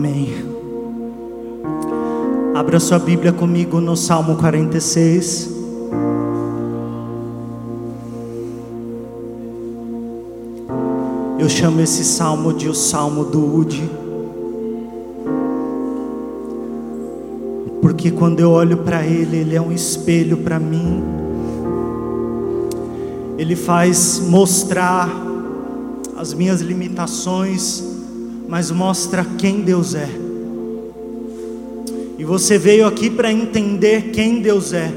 Amém. Abra sua Bíblia comigo no Salmo 46. Eu chamo esse salmo de o Salmo do Ude. Porque quando eu olho para ele, ele é um espelho para mim. Ele faz mostrar as minhas limitações, mas mostra quem Deus é. E você veio aqui para entender quem Deus é.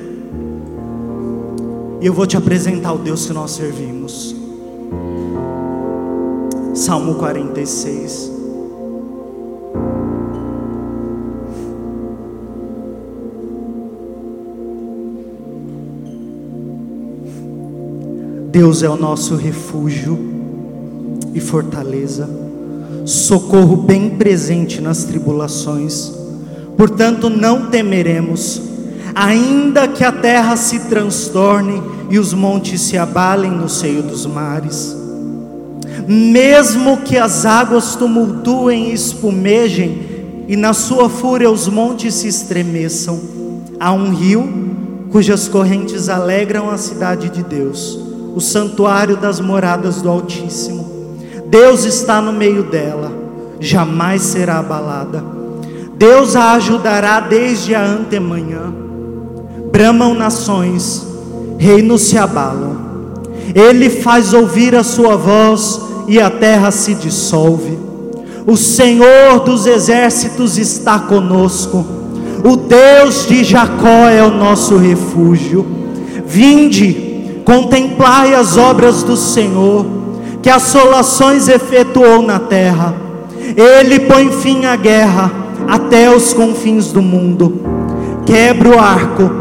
E eu vou te apresentar o Deus que nós servimos. Salmo 46. Deus é o nosso refúgio e fortaleza socorro bem presente nas tribulações. Portanto, não temeremos, ainda que a terra se transtorne e os montes se abalem no seio dos mares. Mesmo que as águas tumultuem e espumejem, e na sua fúria os montes se estremeçam, há um rio cujas correntes alegram a cidade de Deus, o santuário das moradas do Altíssimo. Deus está no meio dela, jamais será abalada. Deus a ajudará desde a antemanhã. Bramam nações, reinos se abalam. Ele faz ouvir a sua voz e a terra se dissolve. O Senhor dos exércitos está conosco. O Deus de Jacó é o nosso refúgio. Vinde, contemplai as obras do Senhor que assolações efetuou na terra. Ele põe fim à guerra até os confins do mundo. Quebra o arco,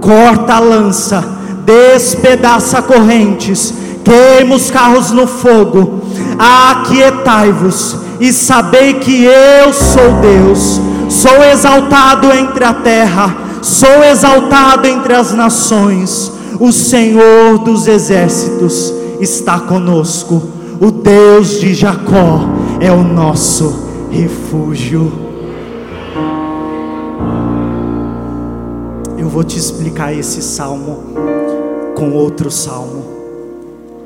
corta a lança, despedaça correntes, queima os carros no fogo. Aquietai-vos e sabei que eu sou Deus. Sou exaltado entre a terra, sou exaltado entre as nações. O Senhor dos exércitos está conosco. O Deus de Jacó é o nosso refúgio. Eu vou te explicar esse salmo com outro salmo.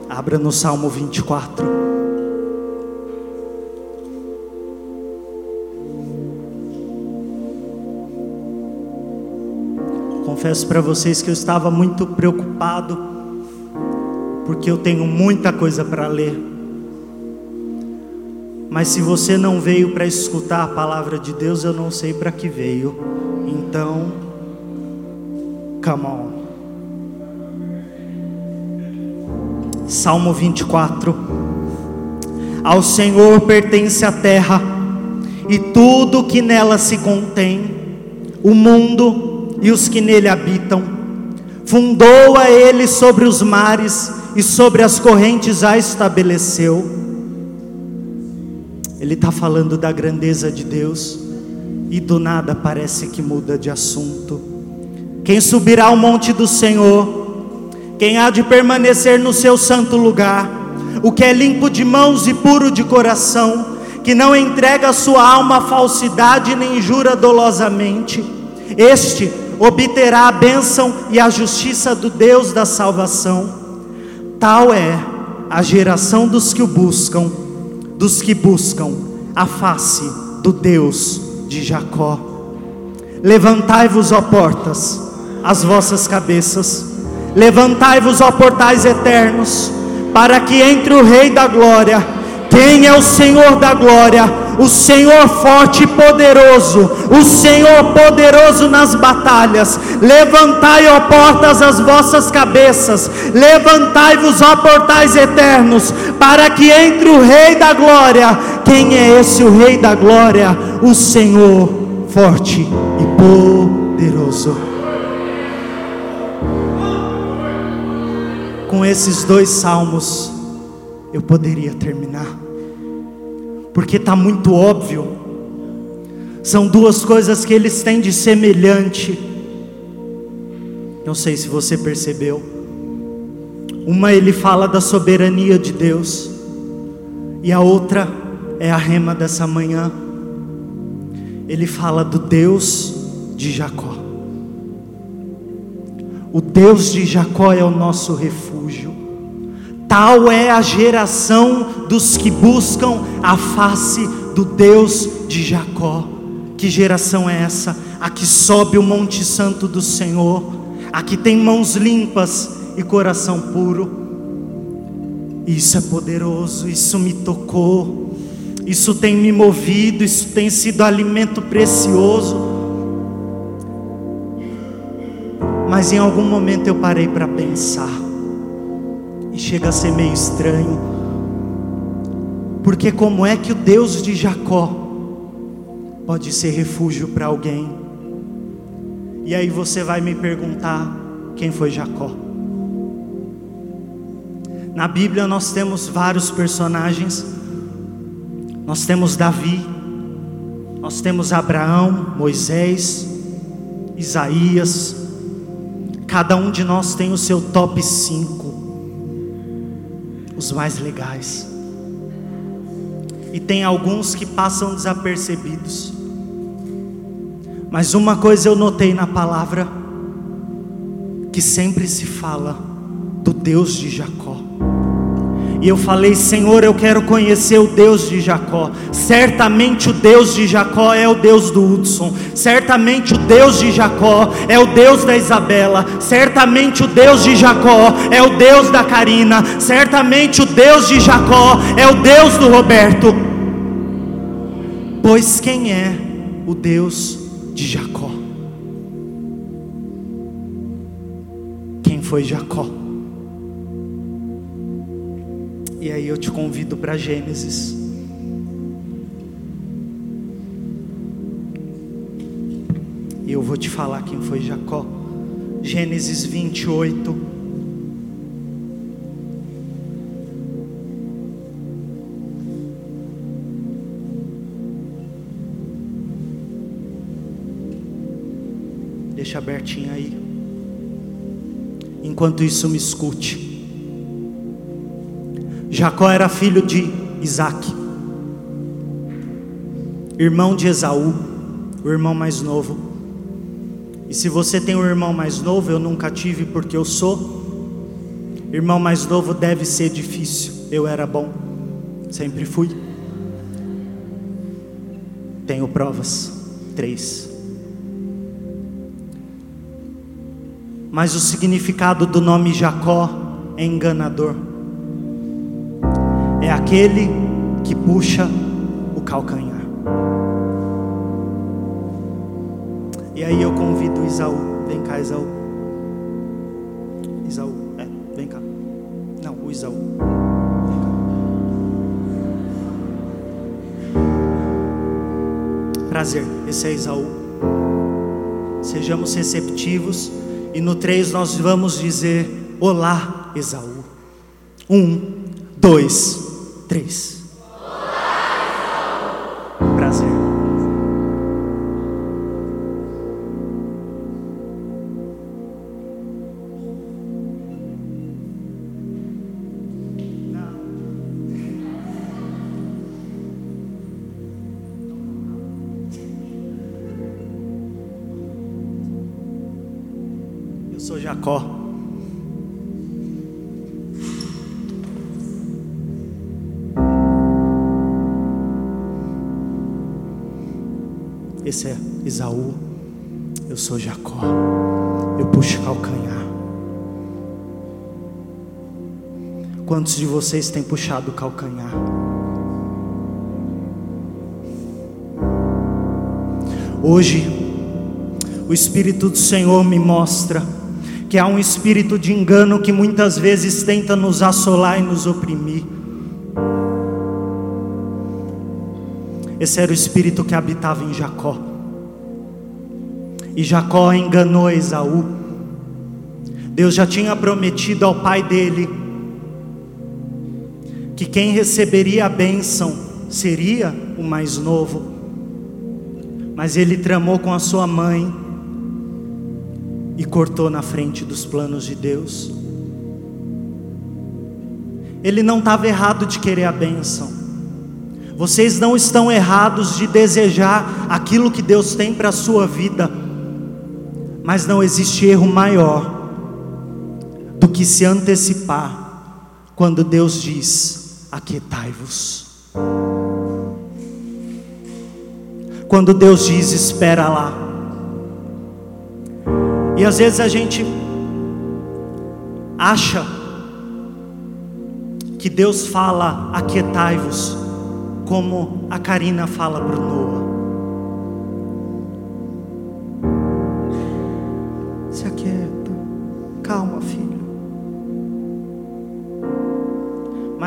Abra no Salmo 24. Confesso para vocês que eu estava muito preocupado porque eu tenho muita coisa para ler. Mas se você não veio para escutar a palavra de Deus, eu não sei para que veio. Então, come on. Salmo 24. Ao Senhor pertence a terra e tudo que nela se contém, o mundo e os que nele habitam. Fundou a ele sobre os mares e sobre as correntes a estabeleceu. Ele está falando da grandeza de Deus e do nada parece que muda de assunto. Quem subirá ao monte do Senhor? Quem há de permanecer no seu santo lugar? O que é limpo de mãos e puro de coração, que não entrega a sua alma à falsidade nem jura dolosamente, este obterá a bênção e a justiça do Deus da salvação. Tal é a geração dos que o buscam, dos que buscam a face do Deus de Jacó. Levantai-vos, ó portas, as vossas cabeças, levantai-vos, ó portais eternos, para que entre o Rei da Glória. Quem é o Senhor da Glória? O Senhor forte e poderoso, o Senhor poderoso nas batalhas. Levantai, ó portas, as vossas cabeças, levantai-vos, ó portais eternos, para que entre o Rei da Glória. Quem é esse o Rei da Glória? O Senhor forte e poderoso. Com esses dois salmos, eu poderia terminar porque está muito óbvio. São duas coisas que eles têm de semelhante. Não sei se você percebeu. Uma ele fala da soberania de Deus, e a outra é a rema dessa manhã. ele fala do Deus de Jacó. O Deus de Jacó é o nosso refúgio. Tal é a geração dos que buscam a face do Deus de Jacó. Que geração é essa? A que sobe o Monte Santo do Senhor, a que tem mãos limpas e coração puro. Isso é poderoso, isso me tocou, isso tem me movido, isso tem sido alimento precioso. Mas em algum momento eu parei para pensar chega a ser meio estranho. Porque como é que o Deus de Jacó pode ser refúgio para alguém? E aí você vai me perguntar quem foi Jacó? Na Bíblia nós temos vários personagens. Nós temos Davi, nós temos Abraão, Moisés, Isaías. Cada um de nós tem o seu top 5 os mais legais. E tem alguns que passam desapercebidos. Mas uma coisa eu notei na palavra que sempre se fala do Deus de Jacó. E eu falei, Senhor, eu quero conhecer o Deus de Jacó. Certamente o Deus de Jacó é o Deus do Hudson. Certamente o Deus de Jacó é o Deus da Isabela. Certamente o Deus de Jacó é o Deus da Karina. Certamente o Deus de Jacó é o Deus do Roberto. Pois quem é o Deus de Jacó? Quem foi Jacó? E aí eu te convido para Gênesis. E eu vou te falar quem foi Jacó. Gênesis 28. Deixa abertinho aí. Enquanto isso, me escute. Jacó era filho de Isaac, irmão de Esaú, o irmão mais novo. E se você tem um irmão mais novo, eu nunca tive porque eu sou. Irmão mais novo deve ser difícil. Eu era bom, sempre fui. Tenho provas, três. Mas o significado do nome Jacó é enganador é aquele que puxa o calcanhar. E aí eu convido Isaú, vem cá, Isaú. Isaú, é, vem cá. Não, o Isaú. Prazer, esse é Isaú. Sejamos receptivos e no três nós vamos dizer: Olá, Esaú. Um, dois, 3. Esaú, eu sou Jacó, eu puxo calcanhar. Quantos de vocês têm puxado calcanhar? Hoje, o Espírito do Senhor me mostra que há um espírito de engano que muitas vezes tenta nos assolar e nos oprimir. Esse era o espírito que habitava em Jacó. E Jacó enganou Esaú. Deus já tinha prometido ao pai dele que quem receberia a bênção seria o mais novo. Mas ele tramou com a sua mãe e cortou na frente dos planos de Deus. Ele não estava errado de querer a bênção. Vocês não estão errados de desejar aquilo que Deus tem para a sua vida, mas não existe erro maior do que se antecipar quando Deus diz: Aquietai-vos. Quando Deus diz: Espera lá. E às vezes a gente acha que Deus fala: Aquietai-vos como a Karina fala para Noah.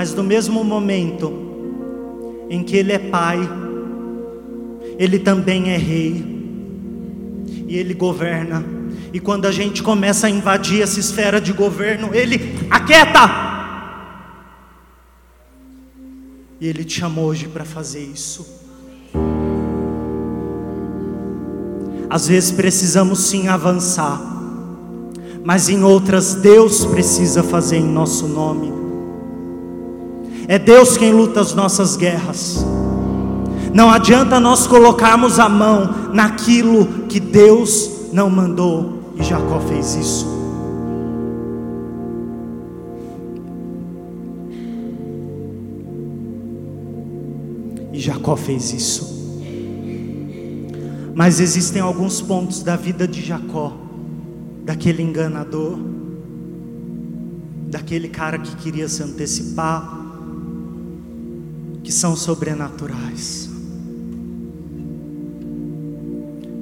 Mas no mesmo momento em que ele é pai, ele também é rei, e ele governa. E quando a gente começa a invadir essa esfera de governo, ele aquieta. E Ele te chamou hoje para fazer isso. Às vezes precisamos sim avançar, mas em outras Deus precisa fazer em nosso nome. É Deus quem luta as nossas guerras. Não adianta nós colocarmos a mão naquilo que Deus não mandou, e Jacó fez isso. Jacó fez isso. Mas existem alguns pontos da vida de Jacó, daquele enganador, daquele cara que queria se antecipar, que são sobrenaturais.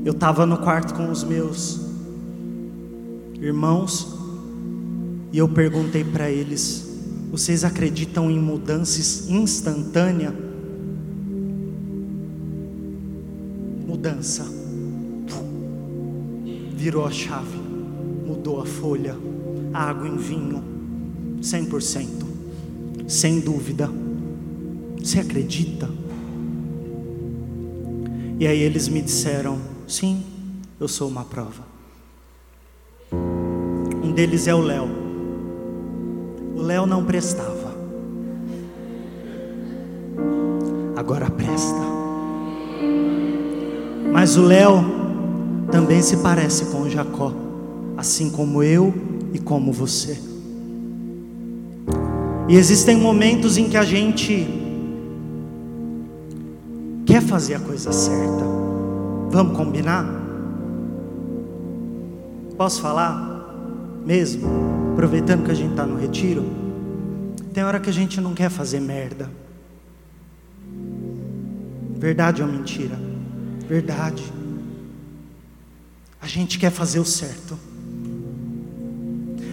Eu estava no quarto com os meus irmãos e eu perguntei para eles: vocês acreditam em mudanças instantâneas? mudança. Virou a chave, mudou a folha, água em vinho, 100%, sem dúvida. Você acredita? E aí eles me disseram: sim, eu sou uma prova. Um deles é o Léo. O Léo não prestava, agora presta. Mas o Léo também se parece com Jacó, assim como eu e como você. E existem momentos em que a gente fazer a coisa certa. Vamos combinar? Posso falar? Mesmo? Aproveitando que a gente está no retiro. Tem hora que a gente não quer fazer merda. Verdade ou mentira? Verdade. A gente quer fazer o certo.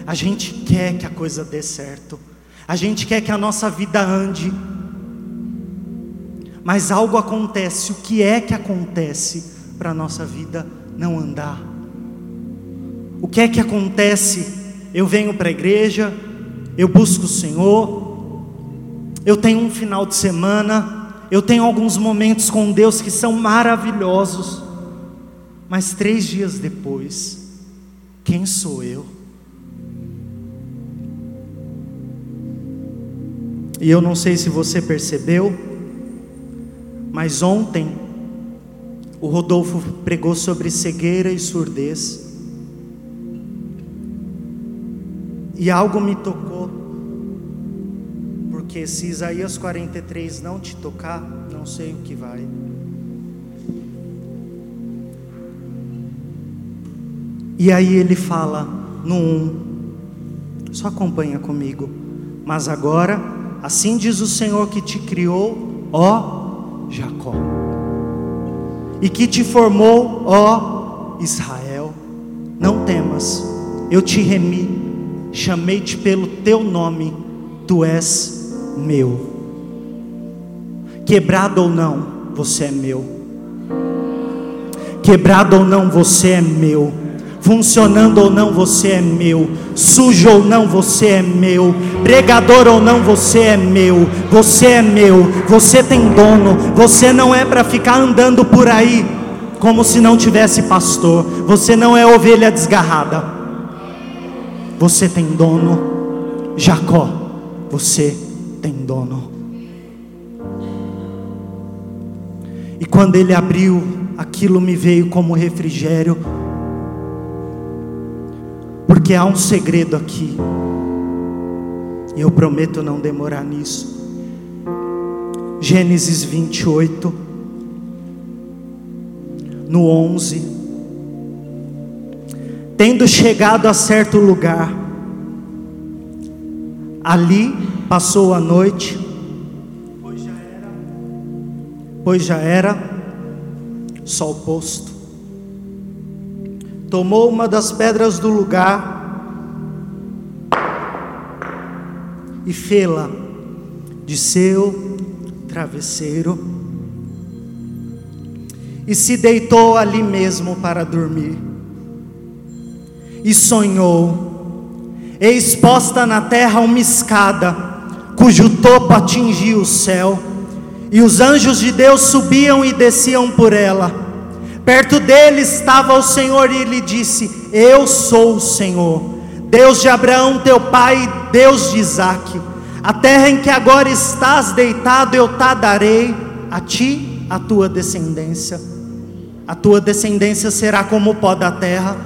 A gente quer que a coisa dê certo. A gente quer que a nossa vida ande. Mas algo acontece. O que é que acontece para a nossa vida não andar? O que é que acontece? Eu venho para a igreja, eu busco o Senhor, eu tenho um final de semana, eu tenho alguns momentos com Deus que são maravilhosos, mas três dias depois, quem sou eu? E eu não sei se você percebeu, mas ontem o Rodolfo pregou sobre cegueira e surdez. E algo me tocou porque se Isaías 43 não te tocar, não sei o que vai. E aí ele fala no 1, só acompanha comigo. Mas agora, assim diz o Senhor que te criou, ó Jacó, e que te formou, ó Israel. Não temas, eu te remi, chamei-te pelo teu nome, tu és meu. Quebrado ou não, você é meu. Quebrado ou não, você é meu. Funcionando ou não, você é meu. Sujo ou não, você é meu. Pregador ou não, você é meu. Você é meu. Você tem dono. Você não é para ficar andando por aí como se não tivesse pastor. Você não é ovelha desgarrada. Você tem dono. Jacó, você tem dono. E quando ele abriu, aquilo me veio como refrigério, porque há um segredo aqui, e eu prometo não demorar nisso. Gênesis 28, no 11. Tendo chegado a certo lugar, ali passou a noite, pois já era, pois já era sol posto. Tomou uma das pedras do lugar e fê-la de seu travesseiro e se deitou ali mesmo para dormir. E sonhou, exposta na terra uma escada, cujo topo atingia o céu, e os anjos de Deus subiam e desciam por ela. Perto dele estava o Senhor e lhe disse: Eu sou o Senhor, Deus de Abraão, teu pai, Deus de Isaque. A terra em que agora estás deitado, eu te darei a ti, a tua descendência. A tua descendência será como o pó da terra,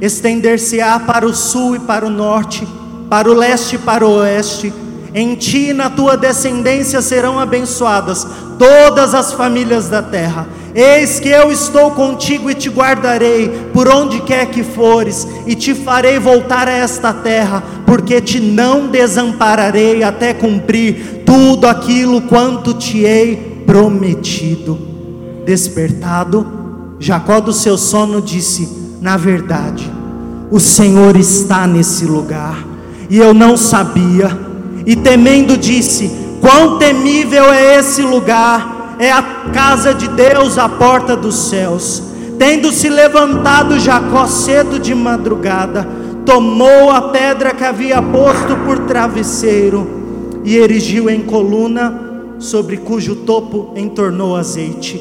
estender-se-á para o sul e para o norte, para o leste e para o oeste. Em ti e na tua descendência serão abençoadas todas as famílias da terra. Eis que eu estou contigo e te guardarei por onde quer que fores, e te farei voltar a esta terra, porque te não desampararei até cumprir tudo aquilo quanto te hei prometido. Despertado, Jacó do seu sono disse: Na verdade, o Senhor está nesse lugar, e eu não sabia, e temendo disse: Quão temível é esse lugar! É a casa de Deus, a porta dos céus. Tendo se levantado Jacó cedo de madrugada, tomou a pedra que havia posto por travesseiro e erigiu em coluna, sobre cujo topo entornou azeite.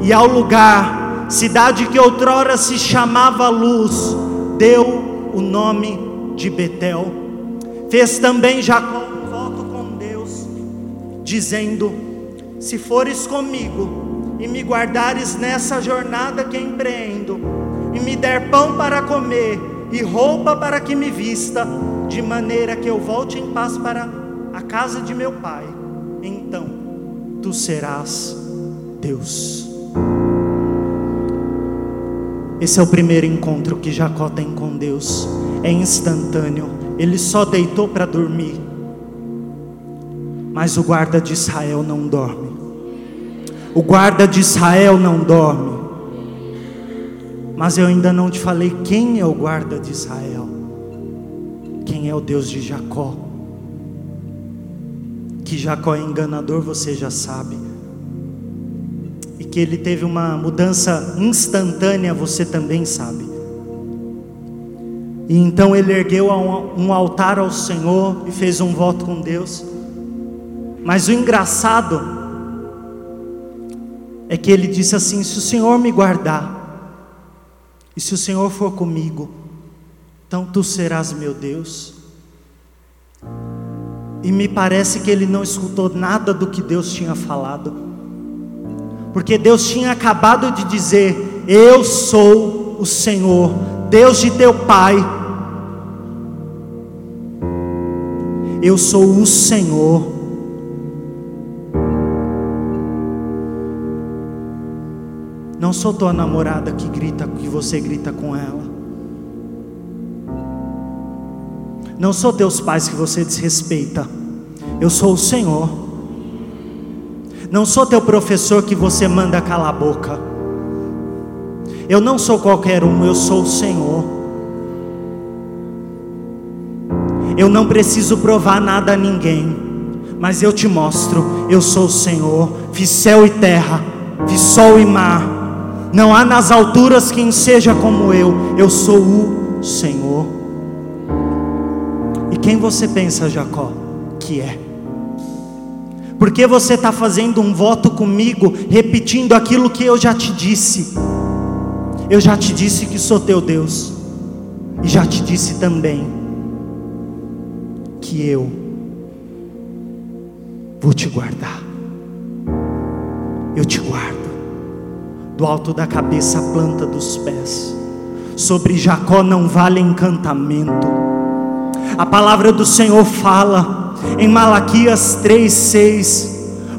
E ao lugar, cidade que outrora se chamava Luz, deu o nome de Betel. Fez também Jacó um voto com Deus, dizendo: se fores comigo e me guardares nessa jornada que empreendo, e me der pão para comer e roupa para que me vista, de maneira que eu volte em paz para a casa de meu pai, então tu serás Deus. Esse é o primeiro encontro que Jacó tem com Deus, é instantâneo, ele só deitou para dormir. Mas o guarda de Israel não dorme. O guarda de Israel não dorme. Mas eu ainda não te falei quem é o guarda de Israel. Quem é o Deus de Jacó? Que Jacó é enganador, você já sabe. E que ele teve uma mudança instantânea, você também sabe. E então ele ergueu um altar ao Senhor e fez um voto com Deus. Mas o engraçado é que ele disse assim: se o Senhor me guardar, e se o Senhor for comigo, então tu serás meu Deus. E me parece que ele não escutou nada do que Deus tinha falado, porque Deus tinha acabado de dizer: Eu sou o Senhor, Deus de teu pai. Eu sou o Senhor Não sou tua namorada que grita, que você grita com ela. Não sou teus pais que você desrespeita. Eu sou o Senhor. Não sou teu professor que você manda calar a boca. Eu não sou qualquer um, eu sou o Senhor. Eu não preciso provar nada a ninguém, mas eu te mostro, eu sou o Senhor. Fiz céu e terra, fiz sol e mar não há nas alturas quem seja como eu, eu sou o Senhor. E quem você pensa, Jacó, que é? Porque você está fazendo um voto comigo, repetindo aquilo que eu já te disse. Eu já te disse que sou teu Deus, e já te disse também que eu vou te guardar. Eu te guardo. Do alto da cabeça à planta dos pés. Sobre Jacó não vale encantamento. A palavra do Senhor fala em Malaquias 3:6,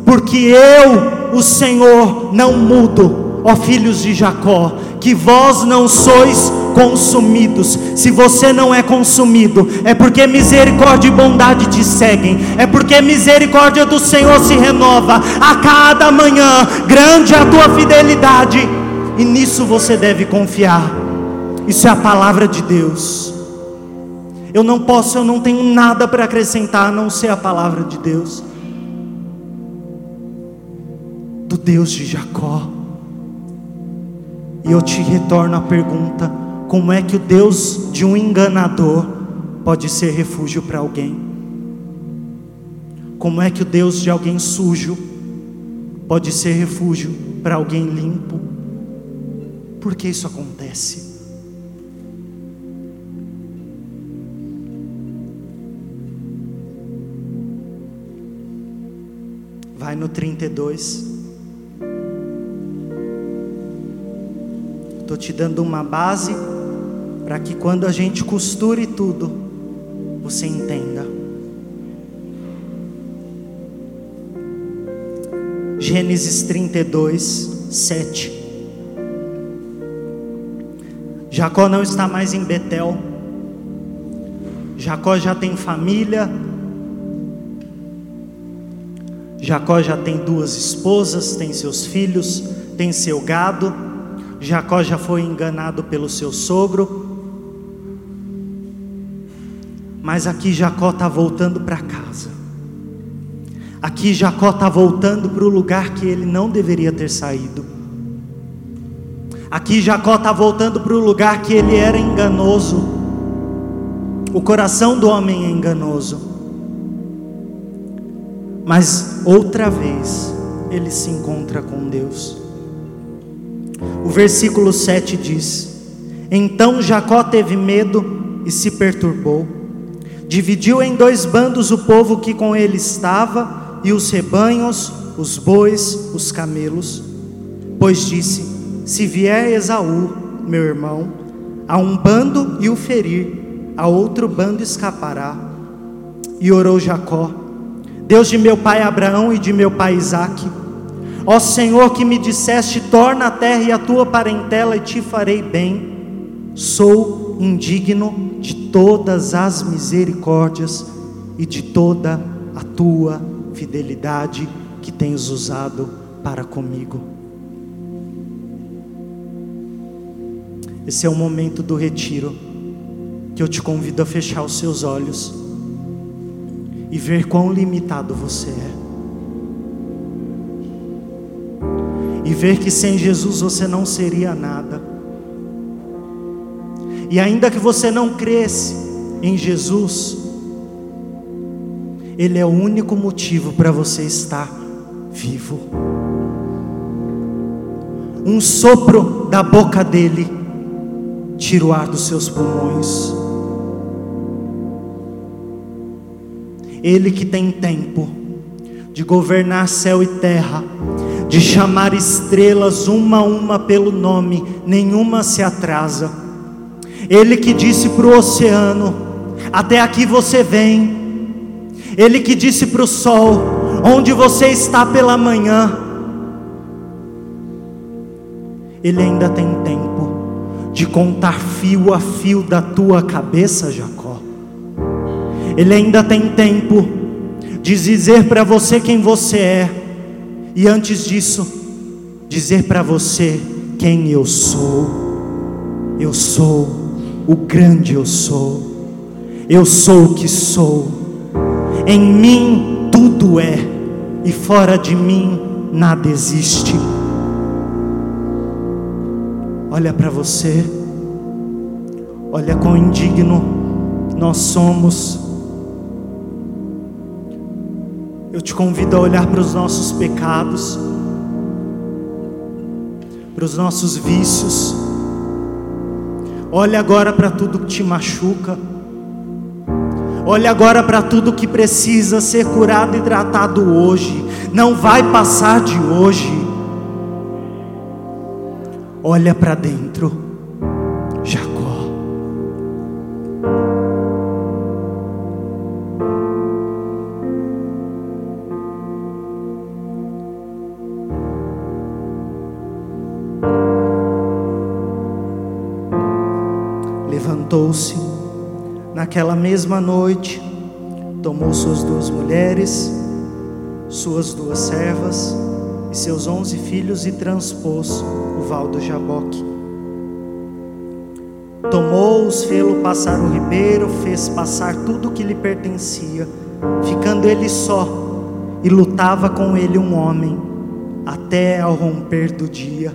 porque eu, o Senhor, não mudo, ó filhos de Jacó, que vós não sois consumidos. Se você não é consumido, é porque misericórdia e bondade te seguem, é porque misericórdia do Senhor se renova a cada manhã. Grande é a tua fidelidade, e nisso você deve confiar. Isso é a palavra de Deus. Eu não posso, eu não tenho nada para acrescentar a não ser a palavra de Deus. Do Deus de Jacó. E eu te retorno a pergunta: como é que o Deus de um enganador pode ser refúgio para alguém? Como é que o Deus de alguém sujo pode ser refúgio para alguém limpo? Por que isso acontece? Vai no 32. Estou te dando uma base para que quando a gente costure tudo, você entenda. Gênesis 32, 7. Jacó não está mais em Betel. Jacó já tem família. Jacó já tem duas esposas, tem seus filhos, tem seu gado. Jacó já foi enganado pelo seu sogro. Mas aqui Jacó está voltando para casa. Aqui Jacó está voltando para o lugar que ele não deveria ter saído. Aqui Jacó está voltando para o lugar que ele era enganoso. O coração do homem é enganoso. Mas outra vez ele se encontra com Deus. O versículo 7 diz: Então Jacó teve medo e se perturbou dividiu em dois bandos o povo que com ele estava, e os rebanhos, os bois, os camelos. Pois disse: Se vier Esaú, meu irmão, a um bando e o ferir, a outro bando escapará. E orou Jacó: Deus de meu pai Abraão e de meu pai Isaque, ó Senhor que me disseste: torna a terra e a tua parentela e te farei bem. Sou indigno de todas as misericórdias e de toda a tua fidelidade que tens usado para comigo. Esse é o momento do retiro, que eu te convido a fechar os seus olhos e ver quão limitado você é. E ver que sem Jesus você não seria nada e ainda que você não cresce em Jesus, Ele é o único motivo para você estar vivo. Um sopro da boca dele tira o ar dos seus pulmões. Ele que tem tempo de governar céu e terra, de chamar estrelas uma a uma pelo nome, nenhuma se atrasa ele que disse para o oceano: Até aqui você vem. Ele que disse para o sol: Onde você está pela manhã. Ele ainda tem tempo de contar fio a fio da tua cabeça, Jacó. Ele ainda tem tempo de dizer para você quem você é, e antes disso, dizer para você quem eu sou. Eu sou o grande eu sou, eu sou o que sou, em mim tudo é, e fora de mim nada existe. Olha para você, olha quão indigno nós somos. Eu te convido a olhar para os nossos pecados, para os nossos vícios, Olhe agora para tudo que te machuca. Olhe agora para tudo que precisa ser curado e tratado hoje. Não vai passar de hoje. olha para dentro, naquela mesma noite, tomou suas duas mulheres, suas duas servas, e seus onze filhos e transpôs o val do Jaboque. Tomou-os, fê-lo passar o ribeiro, fez passar tudo o que lhe pertencia, ficando ele só, e lutava com ele um homem, até ao romper do dia.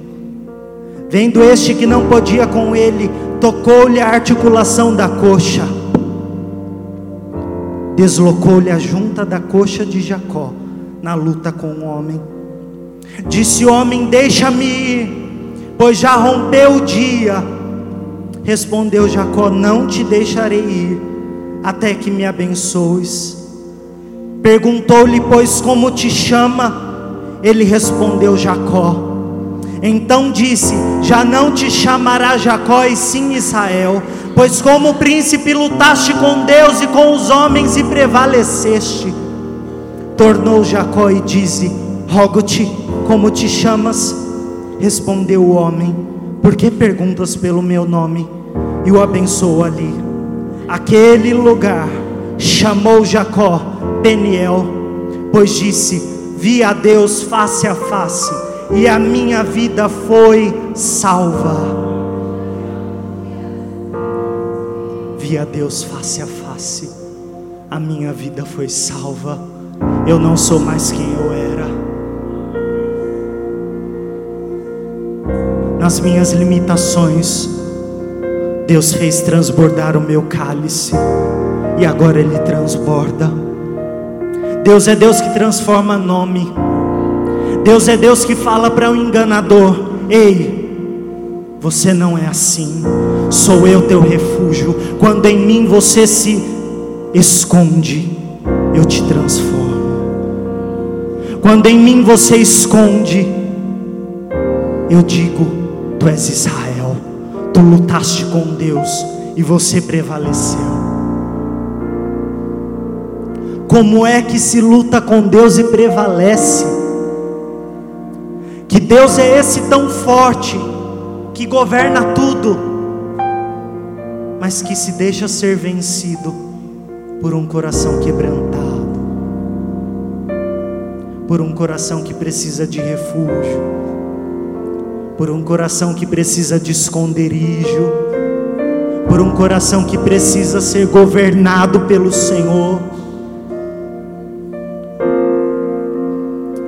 Vendo este que não podia com ele, tocou-lhe a articulação da coxa, deslocou-lhe a junta da coxa de Jacó na luta com o homem Disse o homem: Deixa-me ir, pois já rompeu o dia. Respondeu Jacó: Não te deixarei ir, até que me abençoes. Perguntou-lhe, pois, como te chama? Ele respondeu: Jacó. Então disse: Já não te chamará Jacó, e sim Israel, pois como príncipe lutaste com Deus e com os homens e prevaleceste. Tornou Jacó e disse: Rogo-te como te chamas? Respondeu o homem: Por que perguntas pelo meu nome? E o abençoou ali. Aquele lugar chamou Jacó Peniel, pois disse: Vi a Deus face a face, e a minha vida foi salva. Vi a Deus face a face, a minha vida foi salva. Eu não sou mais quem eu era. nas minhas limitações, Deus fez transbordar o meu cálice, e agora ele transborda. Deus é Deus que transforma nome, Deus é Deus que fala para o um enganador: Ei, você não é assim, sou eu teu refúgio. Quando em mim você se esconde, eu te transformo. Quando em mim você esconde, eu digo: Tu és Israel, tu lutaste com Deus e você prevaleceu. Como é que se luta com Deus e prevalece? Que Deus é esse tão forte, que governa tudo, mas que se deixa ser vencido por um coração quebrantado, por um coração que precisa de refúgio por um coração que precisa de esconderijo, por um coração que precisa ser governado pelo Senhor.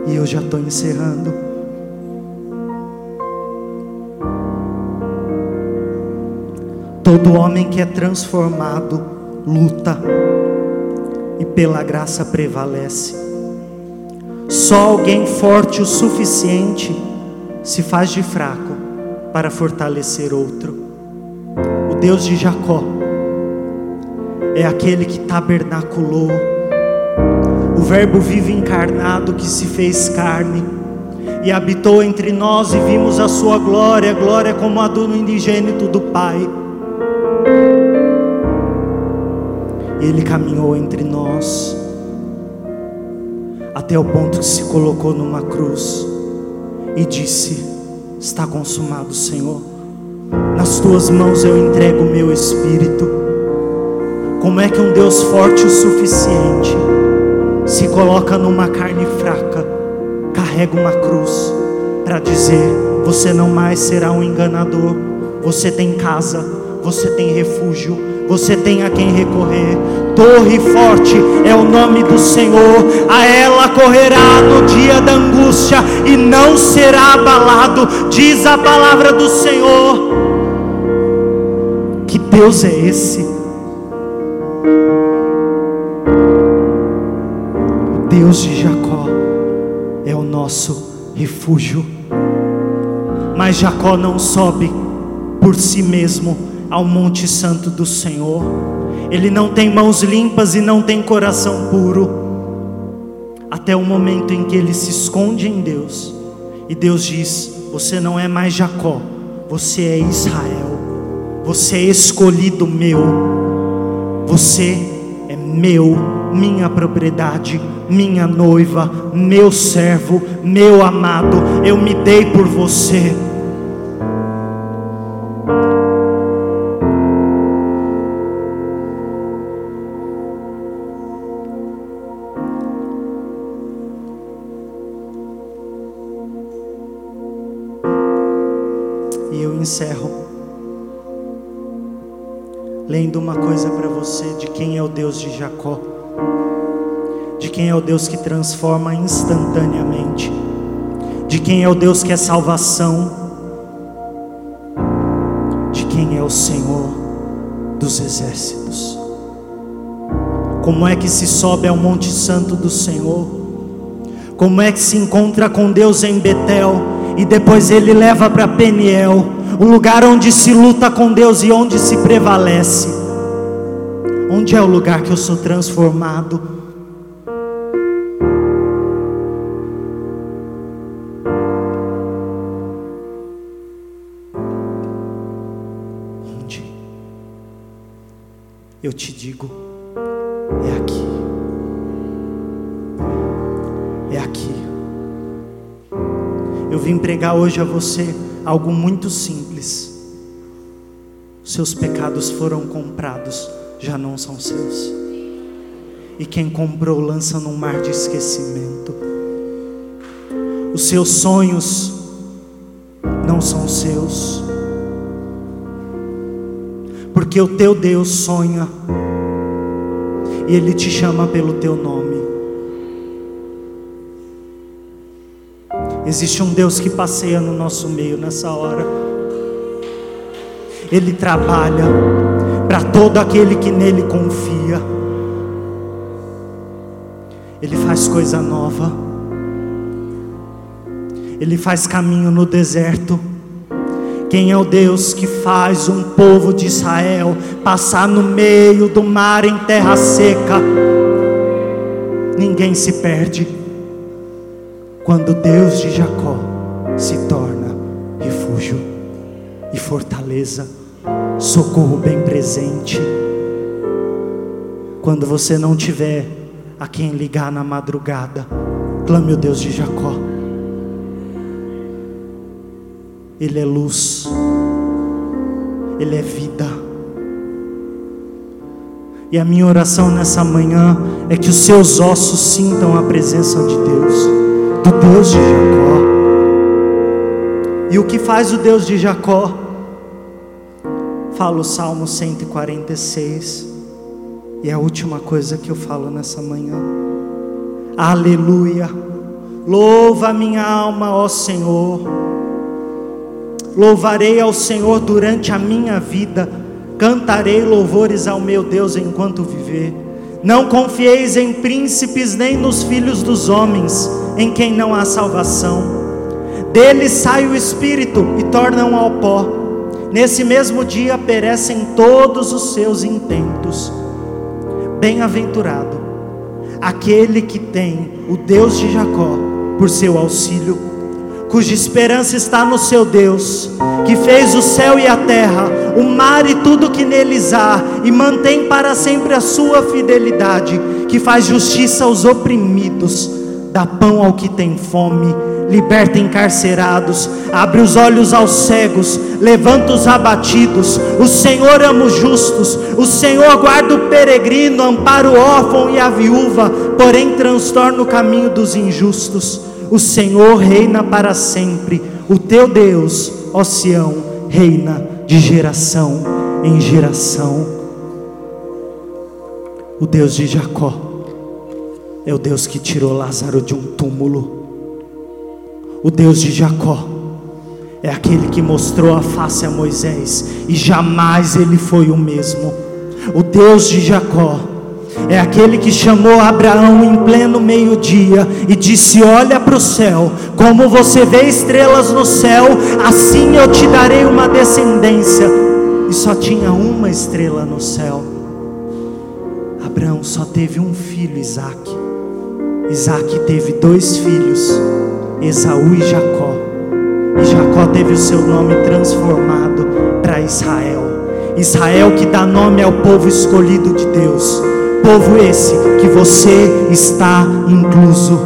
E eu já estou encerrando. Todo homem que é transformado luta e pela graça prevalece. Só alguém forte o suficiente se faz de fraco para fortalecer outro. O Deus de Jacó é aquele que tabernaculou, o Verbo vivo encarnado que se fez carne e habitou entre nós e vimos a sua glória, glória como a do unigênito do Pai. E ele caminhou entre nós até o ponto que se colocou numa cruz e disse: Está consumado, Senhor. Nas tuas mãos eu entrego o meu espírito. Como é que um Deus forte o suficiente se coloca numa carne fraca, carrega uma cruz para dizer: Você não mais será um enganador, você tem casa, você tem refúgio, você tem a quem recorrer. Torre forte é o nome do Senhor, a ela correrá no dia da angústia e não será abalado, diz a palavra do Senhor. Que Deus é esse? O Deus de Jacó é o nosso refúgio. Mas Jacó não sobe por si mesmo ao Monte Santo do Senhor. Ele não tem mãos limpas e não tem coração puro. Até o momento em que ele se esconde em Deus. E Deus diz: Você não é mais Jacó, Você é Israel, você é escolhido meu, você é meu, minha propriedade, minha noiva, meu servo, meu amado, eu me dei por você. Encerro lendo uma coisa para você de quem é o Deus de Jacó, de quem é o Deus que transforma instantaneamente, de quem é o Deus que é salvação, de quem é o Senhor dos exércitos. Como é que se sobe ao Monte Santo do Senhor? Como é que se encontra com Deus em Betel e depois ele leva para Peniel? O lugar onde se luta com Deus e onde se prevalece. Onde é o lugar que eu sou transformado? Onde? Eu te digo, é aqui. É aqui. Eu vim pregar hoje a você algo muito simples. Seus pecados foram comprados, já não são seus. E quem comprou lança num mar de esquecimento. Os seus sonhos não são seus. Porque o teu Deus sonha e ele te chama pelo teu nome. Existe um Deus que passeia no nosso meio nessa hora. Ele trabalha para todo aquele que nele confia. Ele faz coisa nova. Ele faz caminho no deserto. Quem é o Deus que faz um povo de Israel passar no meio do mar em terra seca? Ninguém se perde quando Deus de Jacó se torna refúgio e fortaleza, socorro bem presente. Quando você não tiver a quem ligar na madrugada, clame o Deus de Jacó. Ele é luz, Ele é vida. E a minha oração nessa manhã é que os seus ossos sintam a presença de Deus do Deus de Jacó. E o que faz o Deus de Jacó? Fala o Salmo 146. E é a última coisa que eu falo nessa manhã. Aleluia. Louva minha alma, ó Senhor. Louvarei ao Senhor durante a minha vida. Cantarei louvores ao meu Deus enquanto viver. Não confieis em príncipes nem nos filhos dos homens em quem não há salvação. Dele sai o espírito e tornam ao pó. Nesse mesmo dia perecem todos os seus intentos. Bem-aventurado aquele que tem o Deus de Jacó por seu auxílio, cuja esperança está no seu Deus, que fez o céu e a terra, o mar e tudo que neles há, e mantém para sempre a sua fidelidade, que faz justiça aos oprimidos dá pão ao que tem fome, liberta encarcerados, abre os olhos aos cegos, levanta os abatidos. O Senhor ama os justos, o Senhor guarda o peregrino, ampara o órfão e a viúva, porém transtorna o caminho dos injustos. O Senhor reina para sempre, o teu Deus, ó Sião, reina de geração em geração. O Deus de Jacó é o Deus que tirou Lázaro de um túmulo. O Deus de Jacó é aquele que mostrou a face a Moisés e jamais ele foi o mesmo. O Deus de Jacó é aquele que chamou Abraão em pleno meio-dia e disse: Olha para o céu, como você vê estrelas no céu, assim eu te darei uma descendência. E só tinha uma estrela no céu. Abraão só teve um filho, Isaque. Isaac teve dois filhos, Esaú e Jacó. E Jacó teve o seu nome transformado para Israel. Israel que dá nome ao povo escolhido de Deus. Povo esse que você está incluso.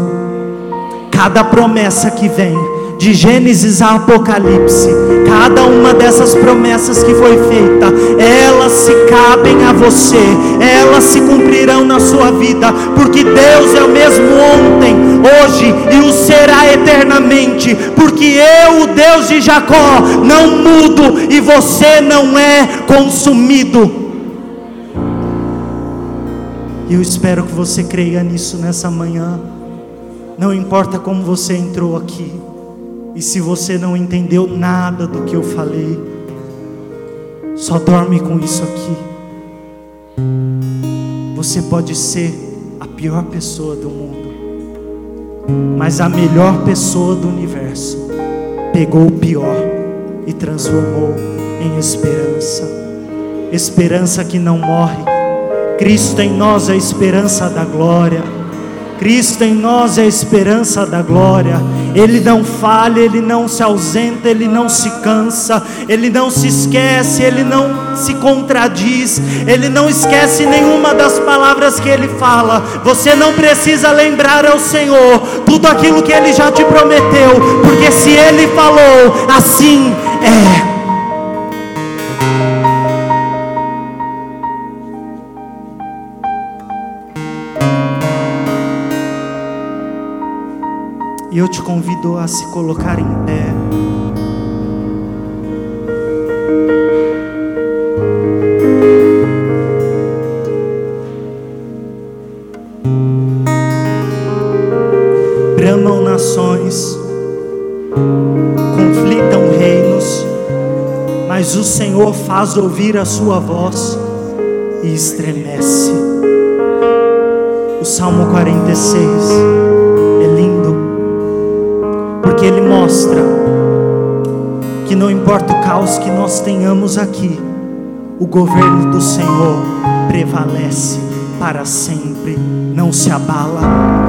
Cada promessa que vem de Gênesis a Apocalipse, cada uma dessas promessas que foi feita, elas se cabem a você, elas se cumprirão na sua vida, porque Deus é o mesmo ontem, hoje e o será eternamente, porque eu, o Deus de Jacó, não mudo e você não é consumido. E eu espero que você creia nisso nessa manhã. Não importa como você entrou aqui. E se você não entendeu nada do que eu falei, só dorme com isso aqui. Você pode ser a pior pessoa do mundo, mas a melhor pessoa do universo pegou o pior e transformou em esperança. Esperança que não morre. Cristo em nós é a esperança da glória. Cristo em nós é a esperança da glória. Ele não falha, ele não se ausenta, ele não se cansa, ele não se esquece, ele não se contradiz, ele não esquece nenhuma das palavras que ele fala. Você não precisa lembrar ao Senhor tudo aquilo que ele já te prometeu, porque se ele falou, assim é. E eu te convido a se colocar em pé. Bramam nações, conflitam reinos, mas o Senhor faz ouvir a sua voz e estremece. O Salmo 46 mostra que não importa o caos que nós tenhamos aqui, o governo do Senhor prevalece para sempre, não se abala.